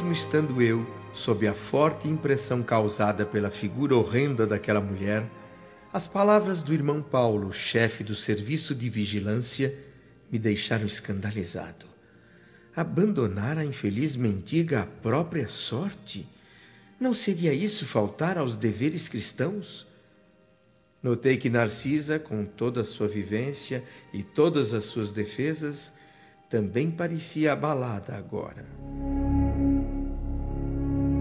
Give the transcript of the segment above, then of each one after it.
mesmo estando eu sob a forte impressão causada pela figura horrenda daquela mulher, as palavras do irmão Paulo, chefe do serviço de vigilância, me deixaram escandalizado. Abandonar a infeliz mendiga à própria sorte? Não seria isso faltar aos deveres cristãos? Notei que Narcisa, com toda a sua vivência e todas as suas defesas, também parecia abalada agora.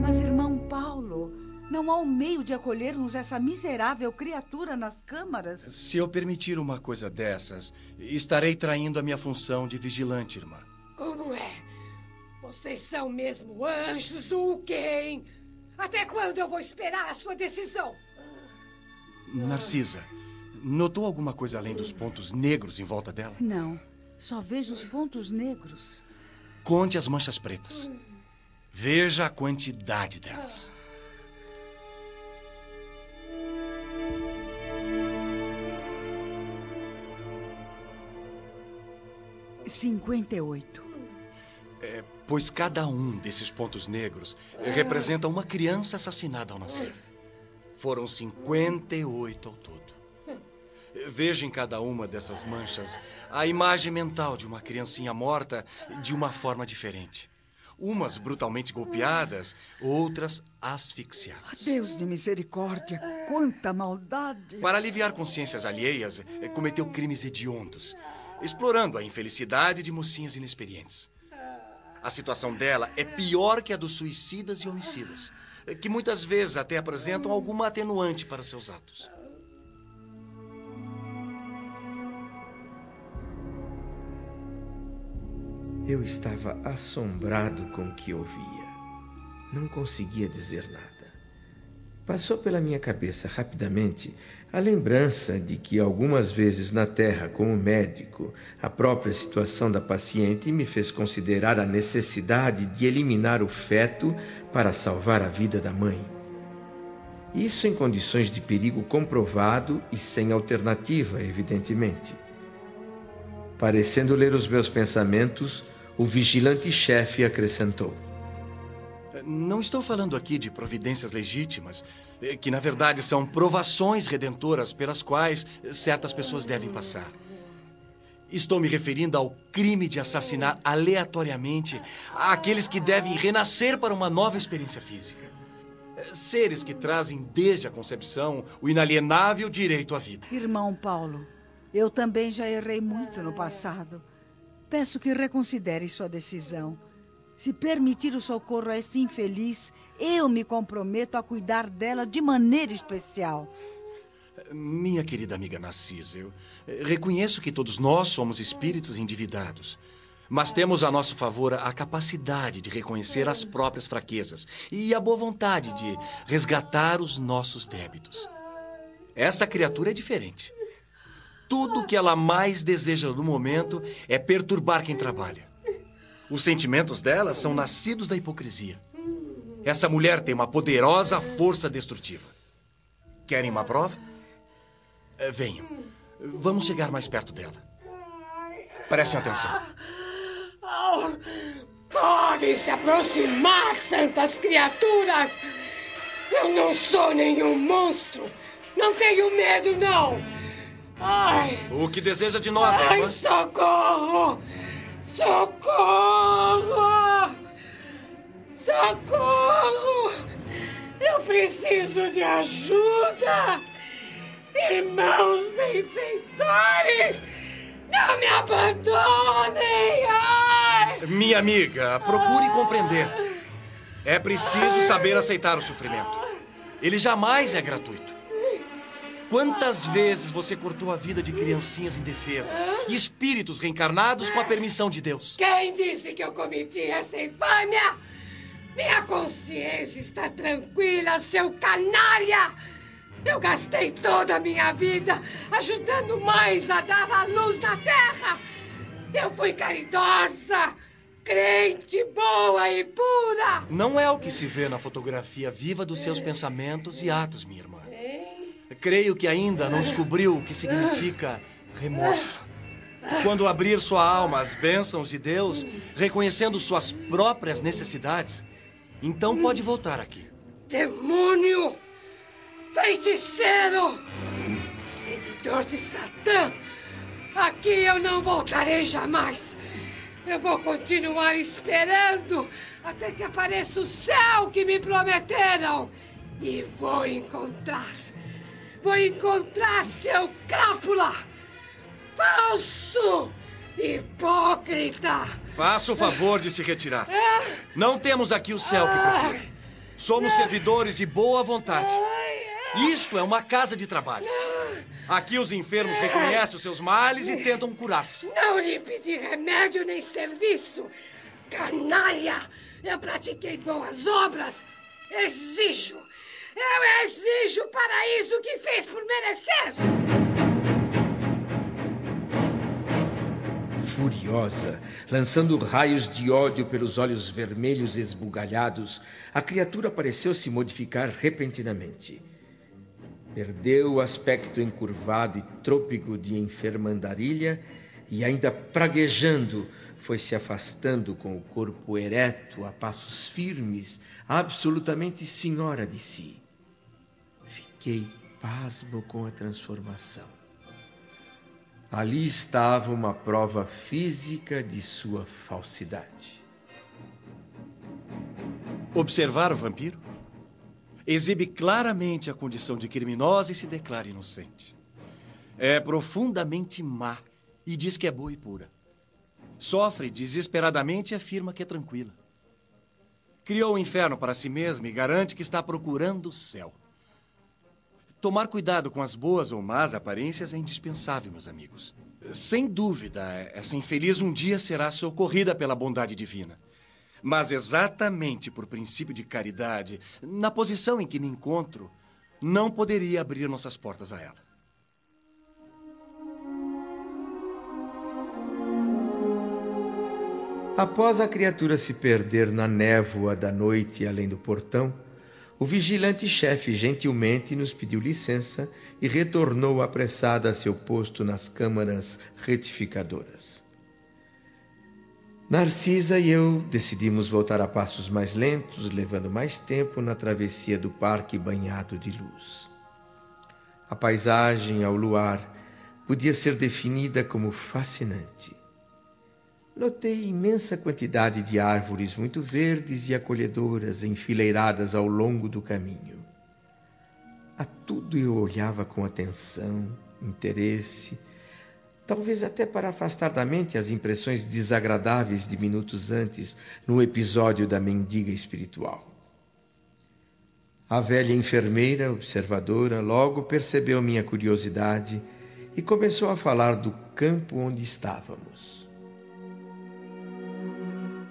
Mas, irmão Paulo, não há um meio de acolhermos essa miserável criatura nas câmaras? Se eu permitir uma coisa dessas, estarei traindo a minha função de vigilante, irmã. Como é? Vocês são mesmo anjos ou quem? Até quando eu vou esperar a sua decisão? Narcisa, notou alguma coisa além dos pontos negros em volta dela? Não, só vejo os pontos negros. Conte as manchas pretas. Veja a quantidade delas. Cinquenta e oito. É, pois cada um desses pontos negros representa uma criança assassinada ao nascer. Foram 58 ao todo. Veja em cada uma dessas manchas a imagem mental de uma criancinha morta de uma forma diferente. Umas brutalmente golpeadas, outras asfixiadas. Deus de misericórdia, quanta maldade! Para aliviar consciências alheias, cometeu crimes hediondos, explorando a infelicidade de mocinhas inexperientes. A situação dela é pior que a dos suicidas e homicidas que muitas vezes até apresentam alguma atenuante para seus atos. Eu estava assombrado com o que ouvia. Não conseguia dizer nada. Passou pela minha cabeça rapidamente a lembrança de que algumas vezes na Terra, como médico, a própria situação da paciente me fez considerar a necessidade de eliminar o feto para salvar a vida da mãe. Isso em condições de perigo comprovado e sem alternativa, evidentemente. Parecendo ler os meus pensamentos, o vigilante chefe acrescentou: Não estou falando aqui de providências legítimas, eh, que na verdade são provações redentoras pelas quais certas pessoas devem passar. Estou me referindo ao crime de assassinar aleatoriamente aqueles que devem renascer para uma nova experiência física. Seres que trazem desde a concepção o inalienável direito à vida. Irmão Paulo, eu também já errei muito no passado. Peço que reconsidere sua decisão. Se permitir o socorro a esse infeliz, eu me comprometo a cuidar dela de maneira especial. Minha querida amiga Narcisa, eu reconheço que todos nós somos espíritos endividados. Mas temos a nosso favor a capacidade de reconhecer as próprias fraquezas e a boa vontade de resgatar os nossos débitos. Essa criatura é diferente. Tudo que ela mais deseja no momento é perturbar quem trabalha. Os sentimentos dela são nascidos da hipocrisia. Essa mulher tem uma poderosa força destrutiva. Querem uma prova? Eh, venham. Vamos chegar mais perto dela. Prestem atenção. Podem se aproximar, santas criaturas! Eu não sou nenhum monstro! Não tenho medo, não! Ai! O que deseja de nós, Ai, Eva? socorro! Socorro! Socorro! Eu preciso de ajuda! Irmãos benfeitores! Não me abandonem! Ai! Minha amiga, procure compreender. É preciso saber aceitar o sofrimento. Ele jamais é gratuito. Quantas vezes você cortou a vida de criancinhas indefesas e espíritos reencarnados com a permissão de Deus? Quem disse que eu cometi essa infâmia? Minha consciência está tranquila, seu canalha! Eu gastei toda a minha vida ajudando mães a dar a luz na terra! Eu fui caridosa, crente, boa e pura! Não é o que se vê na fotografia viva dos seus pensamentos e atos, minha irmã. Creio que ainda não descobriu o que significa remorso. Quando abrir sua alma às bênçãos de Deus, reconhecendo suas próprias necessidades, Então pode voltar aqui. Demônio! Feiticeiro! Seguidor de Satã! Aqui eu não voltarei jamais. Eu vou continuar esperando até que apareça o céu que me prometeram. E vou encontrar. Vou encontrar seu crápula! Falso! Hipócrita! Faça o favor de se retirar. Não temos aqui o céu que procura. Somos servidores de boa vontade. Isto é uma casa de trabalho. Aqui os enfermos reconhecem os seus males e tentam curar-se. Não lhe pedi remédio nem serviço. Canalha! Eu pratiquei boas obras. Exijo. Eu exijo o paraíso que fez por merecer. Furiosa, lançando raios de ódio pelos olhos vermelhos esbugalhados, a criatura pareceu se modificar repentinamente. Perdeu o aspecto encurvado e trôpego de enfermandarilha e, ainda praguejando, foi se afastando com o corpo ereto a passos firmes, absolutamente senhora de si. Fiquei pasmo com a transformação. Ali estava uma prova física de sua falsidade. Observar o vampiro? Exibe claramente a condição de criminosa e se declara inocente. É profundamente má e diz que é boa e pura. Sofre desesperadamente e afirma que é tranquila. Criou o inferno para si mesma e garante que está procurando o céu. Tomar cuidado com as boas ou más aparências é indispensável, meus amigos. Sem dúvida, essa infeliz um dia será socorrida pela bondade divina. Mas exatamente por princípio de caridade, na posição em que me encontro, não poderia abrir nossas portas a ela. Após a criatura se perder na névoa da noite além do portão, o vigilante chefe gentilmente nos pediu licença e retornou apressada a seu posto nas câmaras retificadoras. Narcisa e eu decidimos voltar a passos mais lentos, levando mais tempo na travessia do parque banhado de luz. A paisagem ao luar podia ser definida como fascinante. Notei imensa quantidade de árvores muito verdes e acolhedoras enfileiradas ao longo do caminho. A tudo eu olhava com atenção, interesse, talvez até para afastar da mente as impressões desagradáveis de minutos antes no episódio da mendiga espiritual. A velha enfermeira, observadora, logo percebeu minha curiosidade e começou a falar do campo onde estávamos.